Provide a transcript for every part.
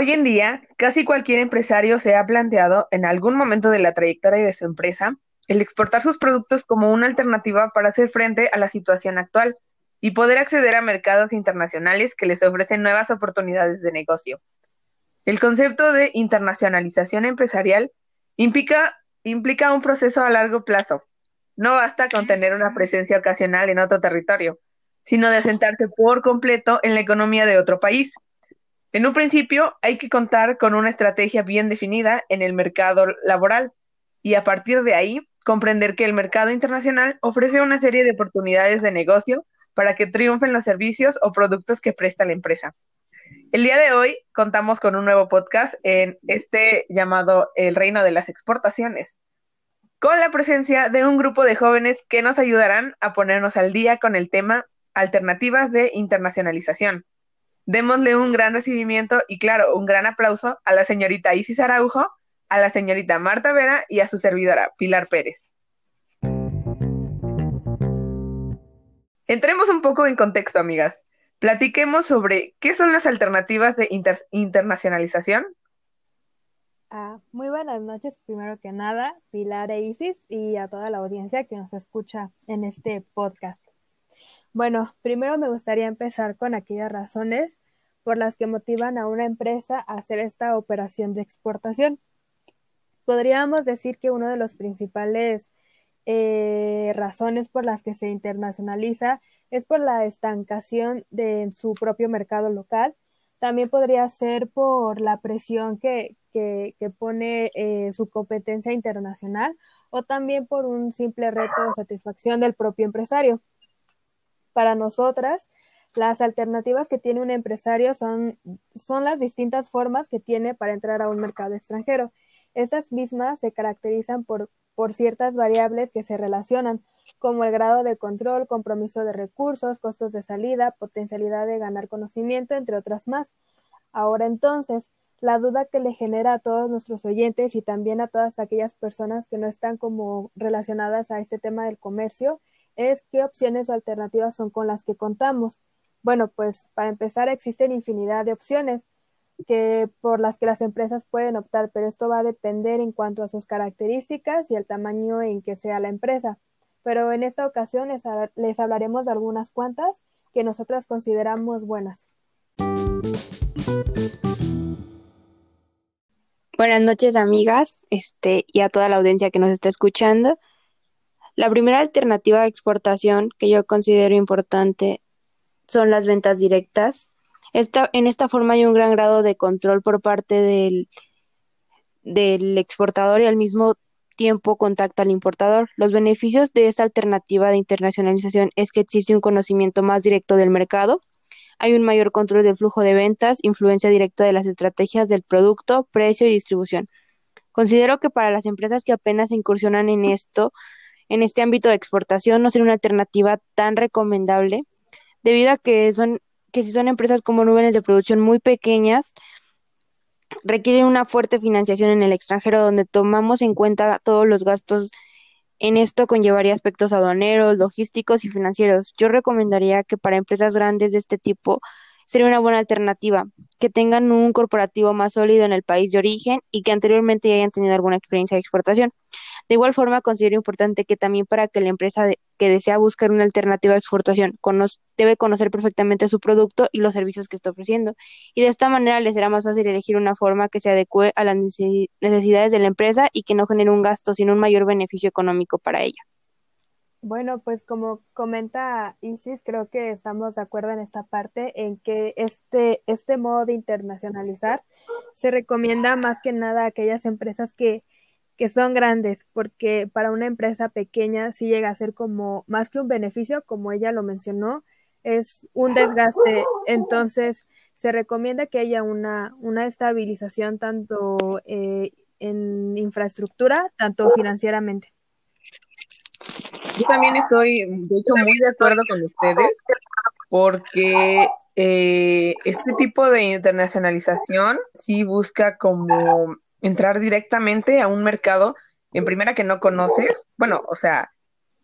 Hoy en día, casi cualquier empresario se ha planteado en algún momento de la trayectoria de su empresa el exportar sus productos como una alternativa para hacer frente a la situación actual y poder acceder a mercados internacionales que les ofrecen nuevas oportunidades de negocio. El concepto de internacionalización empresarial implica, un proceso a largo plazo. No basta con tener una presencia ocasional en otro territorio, sino de asentarse por completo en la economía de otro país. En un principio hay que contar con una estrategia bien definida en el mercado laboral y a partir de ahí comprender que el mercado internacional ofrece una serie de oportunidades de negocio para que triunfen los servicios o productos que presta la empresa. El día de hoy contamos con un nuevo podcast en este llamado El Reino de las Exportaciones, con la presencia de un grupo de jóvenes que nos ayudarán a ponernos al día con el tema Alternativas de Internacionalización. Démosle un gran recibimiento y, claro, un gran aplauso a la señorita Isis Araujo, a la señorita Marta Vera y a su servidora, Pilar Pérez. Entremos un poco en contexto, amigas. Platiquemos sobre qué son las alternativas de internacionalización. Ah, muy buenas noches, primero que nada, Pilar e Isis y a toda la audiencia que nos escucha en este podcast. Bueno, primero me gustaría empezar con aquellas razones por las que motivan a una empresa a hacer esta operación de exportación. Podríamos decir que uno de los principales eh, razones por las que se internacionaliza es por la estancación de su propio mercado local. También podría ser por la presión que, que, pone eh, su competencia internacional o también por un simple reto de satisfacción del propio empresario. Para nosotras, las alternativas que tiene un empresario son, son las distintas formas que tiene para entrar a un mercado extranjero. Estas mismas se caracterizan por, por ciertas variables que se relacionan, como el grado de control, compromiso de recursos, costos de salida, potencialidad de ganar conocimiento, entre otras más. Ahora entonces, la duda que le genera a todos nuestros oyentes y también a todas aquellas personas que no están como relacionadas a este tema del comercio es qué opciones o alternativas son con las que contamos. Bueno, pues para empezar existen infinidad de opciones que por las que las empresas pueden optar, pero esto va a depender en cuanto a sus características y el tamaño en que sea la empresa. Pero en esta ocasión les, les hablaremos de algunas cuantas que nosotras consideramos buenas. Buenas noches, amigas, este, y a toda la audiencia que nos está escuchando. La primera alternativa de exportación que yo considero importante son las ventas directas. En esta forma hay un gran grado de control por parte del, del exportador y al mismo tiempo contacta al importador. Los beneficios de esta alternativa de internacionalización es que existe un conocimiento más directo del mercado, hay un mayor control del flujo de ventas, influencia directa de las estrategias del producto, precio y distribución. Considero que para las empresas que apenas incursionan en esto, en este ámbito de exportación, no sería una alternativa tan recomendable, debido a que son que si son empresas como nubes de producción muy pequeñas, requieren una fuerte financiación en el extranjero donde tomamos en cuenta todos los gastos en esto conllevaría aspectos aduaneros, logísticos y financieros. Yo recomendaría que para empresas grandes de este tipo sería una buena alternativa, que tengan un corporativo más sólido en el país de origen y que anteriormente ya hayan tenido alguna experiencia de exportación. De igual forma, considero importante que también para que la empresa que desea buscar una alternativa de exportación debe conocer perfectamente su producto y los servicios que está ofreciendo. Y de esta manera le será más fácil elegir una forma que se adecue a las necesidades de la empresa y que no genere un gasto, sino un mayor beneficio económico para ella. Bueno, pues como comenta Isis, creo que estamos de acuerdo en esta parte, en que este, este modo de internacionalizar se recomienda más que nada a aquellas empresas que, que son grandes, porque para una empresa pequeña sí llega a ser como más que un beneficio, como ella lo mencionó, es un desgaste. Entonces, se recomienda que haya una, una estabilización tanto eh, en infraestructura, tanto financieramente. Yo también estoy, de hecho, muy de acuerdo con ustedes, porque eh, este tipo de internacionalización sí busca como entrar directamente a un mercado, en primera que no conoces, bueno, o sea,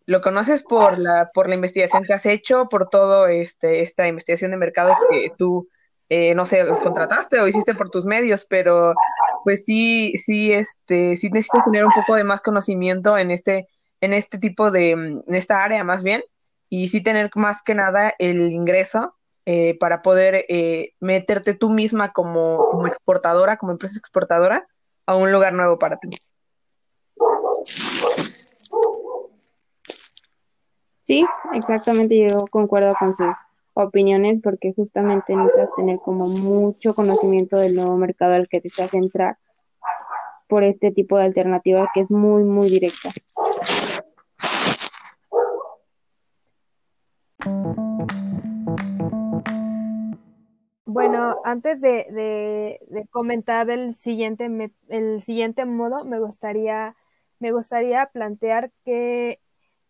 lo conoces por la, por la investigación que has hecho, por todo este, esta investigación de mercado que tú eh, no sé, contrataste o hiciste por tus medios, pero pues sí, sí, este, sí necesitas tener un poco de más conocimiento en este, en este tipo de, en esta área más bien, y sí tener más que nada el ingreso eh, para poder eh, meterte tú misma como, como exportadora, como empresa exportadora, a un lugar nuevo para ti. Sí, exactamente, yo concuerdo con sus opiniones porque justamente necesitas tener como mucho conocimiento del nuevo mercado al que deseas entrar por este tipo de alternativa que es muy, muy directa. Bueno, antes de, comentar el siguiente, el siguiente modo, me gustaría, me gustaría plantear que,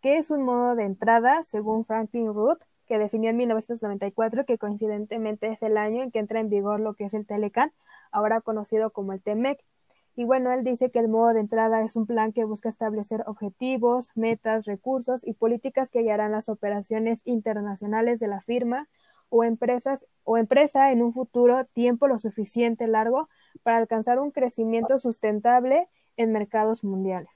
es un modo de entrada según Franklin Root que definió en 1994, que coincidentemente es el año en que entra en vigor lo que es el Telecan, ahora conocido como el TEMEC. Y bueno, él dice que el modo de entrada es un plan que busca establecer objetivos, metas, recursos y políticas que guiarán las operaciones internacionales de la firma o empresas o empresa en un futuro tiempo lo suficiente largo para alcanzar un crecimiento sustentable en mercados mundiales.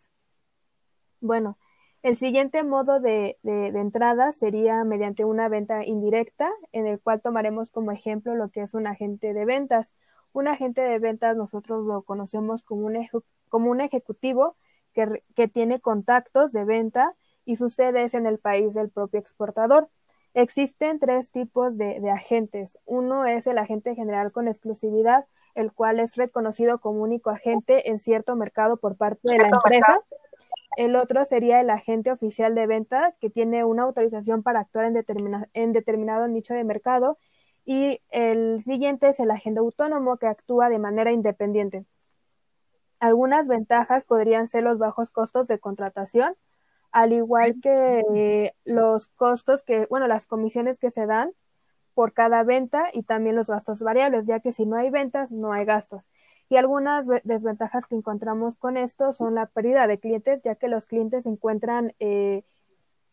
Bueno, el siguiente modo de, entrada sería mediante una venta indirecta, en el cual tomaremos como ejemplo lo que es un agente de ventas. Un agente de ventas nosotros lo conocemos como un, como un ejecutivo que, que tiene contactos de venta y su sede es en el país del propio exportador. Existen tres tipos de, de, agentes. Uno es el agente general con exclusividad, el cual es reconocido como único agente en cierto mercado por parte de la empresa. El otro sería el agente oficial de venta, que tiene una autorización para actuar en, en determinado nicho de mercado. Y el siguiente es el agente autónomo, que actúa de manera independiente. Algunas ventajas podrían ser los bajos costos de contratación, al igual que los costos que, bueno, las comisiones que se dan por cada venta y también los gastos variables, ya que si no hay ventas, no hay gastos. Y algunas desventajas que encontramos con esto son la pérdida de clientes, ya que los clientes se encuentran eh,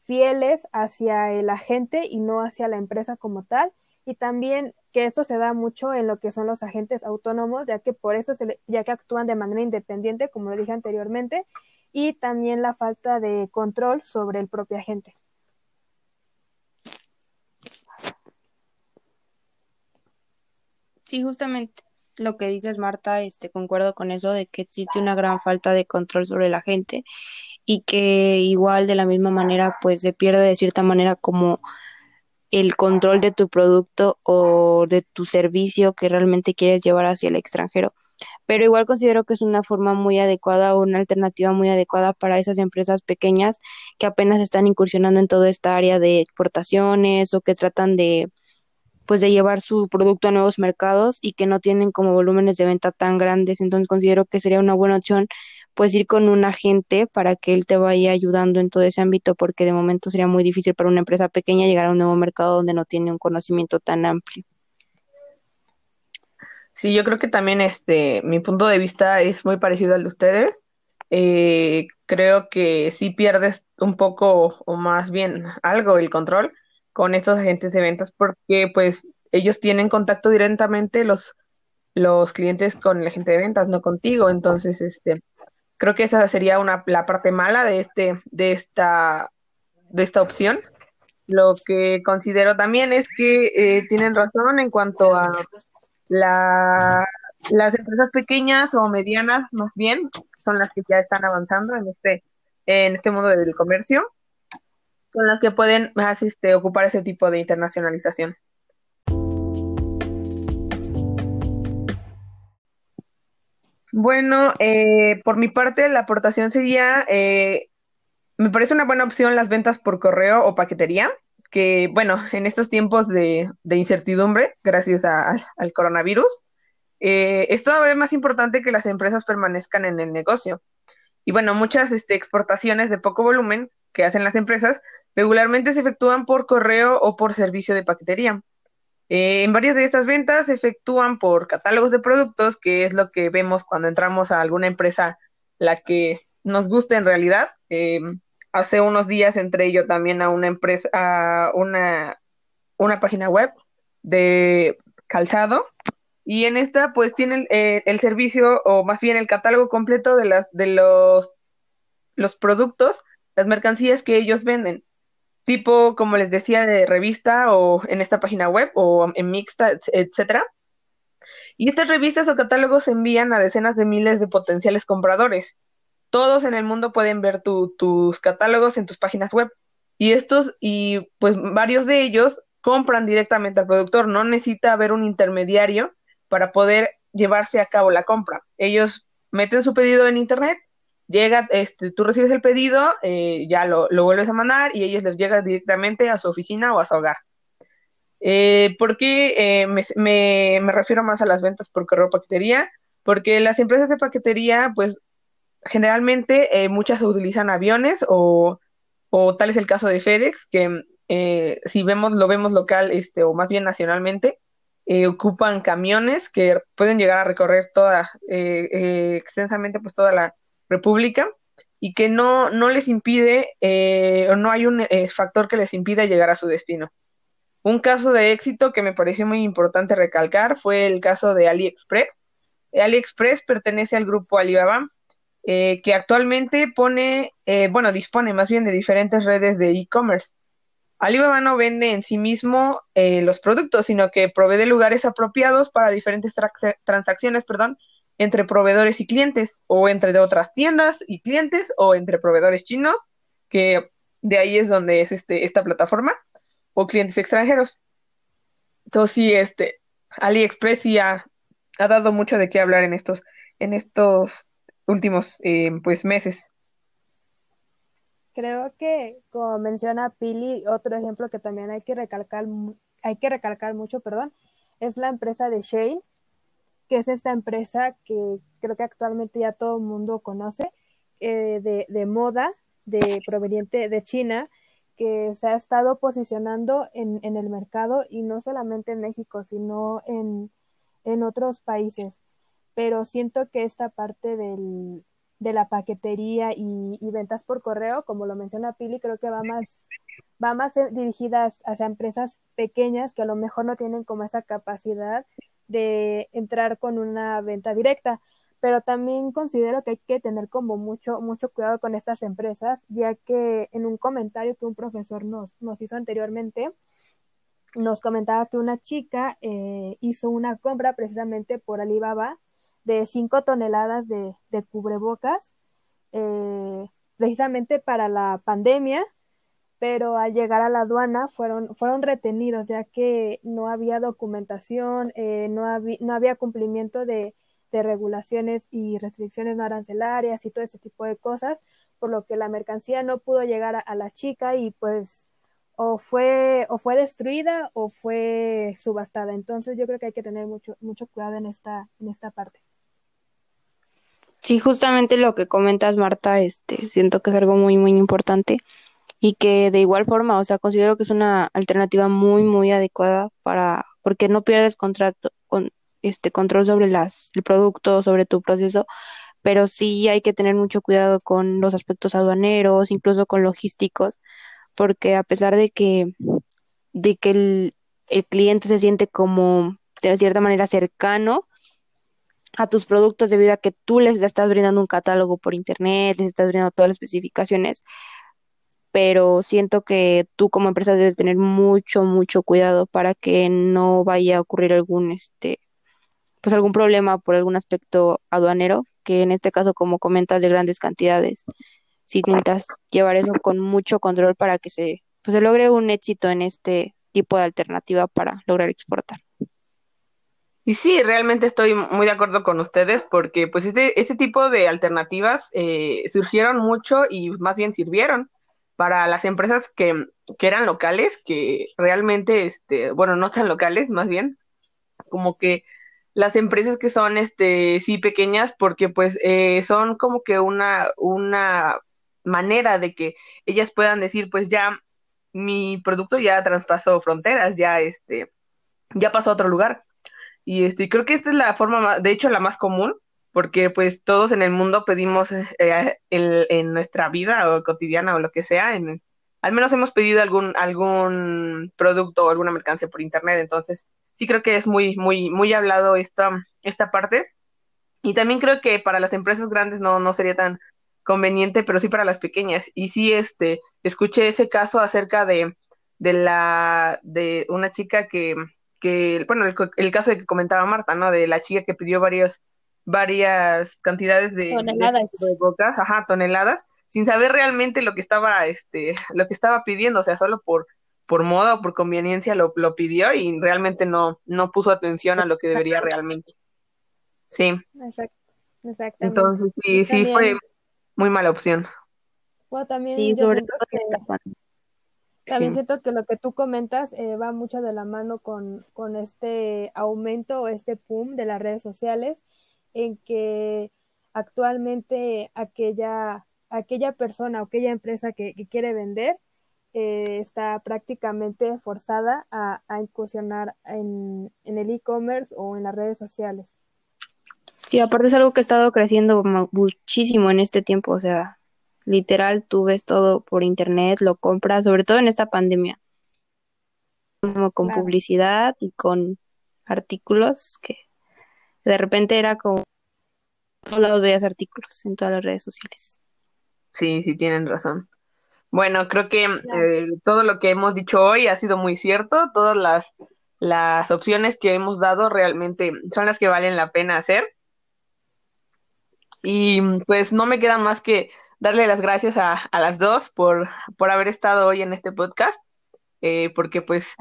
fieles hacia el agente y no hacia la empresa como tal. Y también que esto se da mucho en lo que son los agentes autónomos, ya que por eso se ya que actúan de manera independiente, como lo dije anteriormente, y también la falta de control sobre el propio agente. Sí, justamente lo que dices, Marta, este, concuerdo con eso de que existe una gran falta de control sobre la gente y que igual de la misma manera, pues se pierde de cierta manera como el control de tu producto o de tu servicio que realmente quieres llevar hacia el extranjero. Pero igual considero que es una forma muy adecuada o una alternativa muy adecuada para esas empresas pequeñas que apenas están incursionando en toda esta área de exportaciones o que tratan de pues de llevar su producto a nuevos mercados y que no tienen como volúmenes de venta tan grandes. Entonces considero que sería una buena opción pues ir con un agente para que él te vaya ayudando en todo ese ámbito porque de momento sería muy difícil para una empresa pequeña llegar a un nuevo mercado donde no tiene un conocimiento tan amplio. Sí, yo creo que también este mi punto de vista es muy parecido al de ustedes. Eh, creo que sí pierdes un poco o más bien algo el control con estos agentes de ventas porque pues ellos tienen contacto directamente los, los clientes con el agente de ventas, no contigo. Entonces, este, creo que esa sería una, la parte mala de este, de esta, de esta opción. Lo que considero también es que eh, tienen razón en cuanto a la, las empresas pequeñas o medianas, más bien, son las que ya están avanzando en este, en este mundo del comercio son las que pueden más este, ocupar ese tipo de internacionalización. Bueno, eh, por mi parte, la aportación sería, eh, me parece una buena opción las ventas por correo o paquetería, que bueno, en estos tiempos de, incertidumbre, gracias al coronavirus, eh, es todavía más importante que las empresas permanezcan en el negocio. Y bueno, muchas este, exportaciones de poco volumen que hacen las empresas Regularmente se efectúan por correo o por servicio de paquetería. Eh, en varias de estas ventas se efectúan por catálogos de productos, que es lo que vemos cuando entramos a alguna empresa, la que nos gusta en realidad. Eh, hace unos días entré yo también a una empresa, a una, página web de calzado. Y en esta, pues, tienen eh, el servicio, o más bien el catálogo completo de, las, de los, los productos, las mercancías que ellos venden. Tipo, como les decía, de revista o en esta página web o en mixta, etcétera. Y estas revistas o catálogos se envían a decenas de miles de potenciales compradores. Todos en el mundo pueden ver tus catálogos en tus páginas web. Y estos, y pues varios de ellos compran directamente al productor. No necesita haber un intermediario para poder llevarse a cabo la compra. Ellos meten su pedido en internet, llega, este, tú recibes el pedido, eh, ya lo, lo, vuelves a mandar y ellos les llega directamente a su oficina o a su hogar. Eh, ¿Por qué eh, me, me, refiero más a las ventas por correo paquetería? Porque las empresas de paquetería, pues generalmente eh, muchas utilizan aviones o, o, tal es el caso de FedEx, que si vemos, lo vemos local este, o más bien nacionalmente, ocupan camiones que pueden llegar a recorrer toda, extensamente pues toda la República y que no, no les impide o no hay un factor que les impida llegar a su destino. Un caso de éxito que me pareció muy importante recalcar fue el caso de AliExpress. AliExpress pertenece al grupo Alibaba, eh, que actualmente pone, eh, bueno, dispone más bien de diferentes redes de e-commerce. Alibaba no vende en sí mismo eh, los productos, sino que provee de lugares apropiados para diferentes transacciones, perdón, entre proveedores y clientes, o entre otras tiendas y clientes, o entre proveedores chinos, que de ahí es donde es este, esta plataforma o clientes extranjeros. Entonces sí, este, AliExpress sí ha, dado mucho de qué hablar en estos, en estos últimos eh, pues meses. Creo que, como menciona Pili, otro ejemplo que también hay que recalcar, hay que recalcar mucho, perdón, es la empresa de Shane, que es esta empresa que creo que actualmente ya todo el mundo conoce, eh, de, de moda, de proveniente de China, que se ha estado posicionando en, en el mercado y no solamente en México, sino en, en otros países. Pero siento que esta parte del, de la paquetería y, ventas por correo, como lo menciona Pili, creo que va más, va más dirigida hacia empresas pequeñas que a lo mejor no tienen como esa capacidad de entrar con una venta directa pero también considero que hay que tener como mucho, mucho cuidado con estas empresas, ya que en un comentario que un profesor nos, nos hizo anteriormente, nos comentaba que una chica eh, hizo una compra precisamente por Alibaba de 5 toneladas de, de cubrebocas, eh, precisamente para la pandemia, pero al llegar a la aduana fueron, fueron retenidos, ya que no había documentación, eh, no, había, no había cumplimiento de, de regulaciones y restricciones no arancelarias y todo ese tipo de cosas, por lo que la mercancía no pudo llegar a, a la chica y pues o fue o fue destruida o fue subastada. Entonces yo creo que hay que tener mucho mucho cuidado en esta en esta parte. Sí, justamente lo que comentas, Marta, este, siento que es algo muy, muy importante y que de igual forma, o sea, considero que es una alternativa muy, muy adecuada para, porque no pierdes contrato, con, este control sobre las, el producto, sobre tu proceso, pero sí hay que tener mucho cuidado con los aspectos aduaneros, incluso con logísticos, porque a pesar de que, de que el, el cliente se siente como de cierta manera cercano a tus productos debido a que tú les estás brindando un catálogo por internet, les estás brindando todas las especificaciones, pero siento que tú como empresa debes tener mucho, mucho cuidado para que no vaya a ocurrir algún este pues algún problema por algún aspecto aduanero, que en este caso, como comentas, de grandes cantidades. Si intentas llevar eso con mucho control para que se, pues, se logre un éxito en este tipo de alternativa para lograr exportar. Y sí, realmente estoy muy de acuerdo con ustedes porque pues este, este tipo de alternativas eh, surgieron mucho y más bien sirvieron para las empresas que, que eran locales, que realmente, este, bueno, no tan locales, más bien, como que las empresas que son, este, sí, pequeñas, porque pues eh, son como que una, una manera de que ellas puedan decir, pues ya mi producto ya traspasó fronteras, ya, este, ya pasó a otro lugar. Y este, creo que esta es la forma, de hecho, la más común, porque pues todos en el mundo pedimos eh, el, en nuestra vida o cotidiana o lo que sea, al menos hemos pedido algún, algún producto o alguna mercancía por internet, entonces sí creo que es muy, muy, muy hablado esta, esta parte. Y también creo que para las empresas grandes no, no sería tan conveniente, pero sí para las pequeñas. Y sí, este, escuché ese caso acerca de, de la, de una chica que, que bueno, el, caso de que comentaba Marta, ¿no? De la chica que pidió varios, varias cantidades de, toneladas. de, bocas, ajá, toneladas, sin saber realmente lo que estaba, este, lo que estaba pidiendo, o sea, solo por, por moda o por conveniencia lo, lo pidió y realmente no, no puso atención a lo que debería realmente. Sí. Exacto. Exactamente. Entonces, sí, sí fue muy mala opción. Bueno, también yo siento que, también siento que lo que tú comentas eh, va mucho de la mano con, con este aumento o este boom de las redes sociales en que actualmente aquella, aquella persona o aquella empresa que, quiere vender eh, está prácticamente forzada a, incursionar en, en el e-commerce o en las redes sociales. Sí, aparte es algo que ha estado creciendo muchísimo en este tiempo, o sea, literal tú ves todo por internet, lo compras, sobre todo en esta pandemia, como con publicidad y con artículos que de repente era como todos lados veías artículos en todas las redes sociales. Sí, sí, tienen razón. Bueno, creo que eh, todo lo que hemos dicho hoy ha sido muy cierto. Todas las, las opciones que hemos dado realmente son las que valen la pena hacer. Y pues no me queda más que darle las gracias a, a las dos por, por haber estado hoy en este podcast, eh, porque pues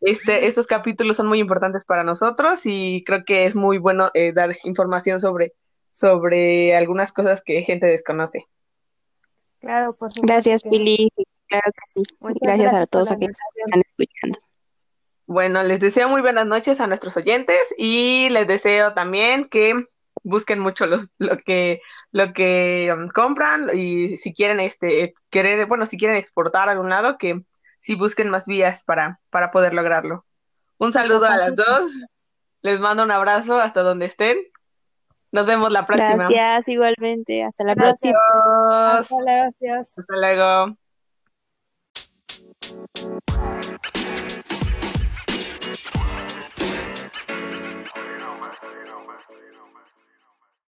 este, estos capítulos son muy importantes para nosotros y creo que es muy bueno eh, dar información sobre, sobre algunas cosas que gente desconoce. Claro, por Gracias, Pili. Claro que sí. Gracias, a todos aquellos que están escuchando. Bueno, les deseo muy buenas noches a nuestros oyentes y les deseo también que busquen mucho lo, lo que lo que um, compran y si quieren este querer bueno si quieren exportar a algún lado que si busquen más vías para, para poder lograrlo. Un saludo a las dos. Les mando un abrazo hasta donde estén. Nos vemos la próxima. Gracias, igualmente. Hasta la próxima. Hasta luego. Gracias. Hasta luego.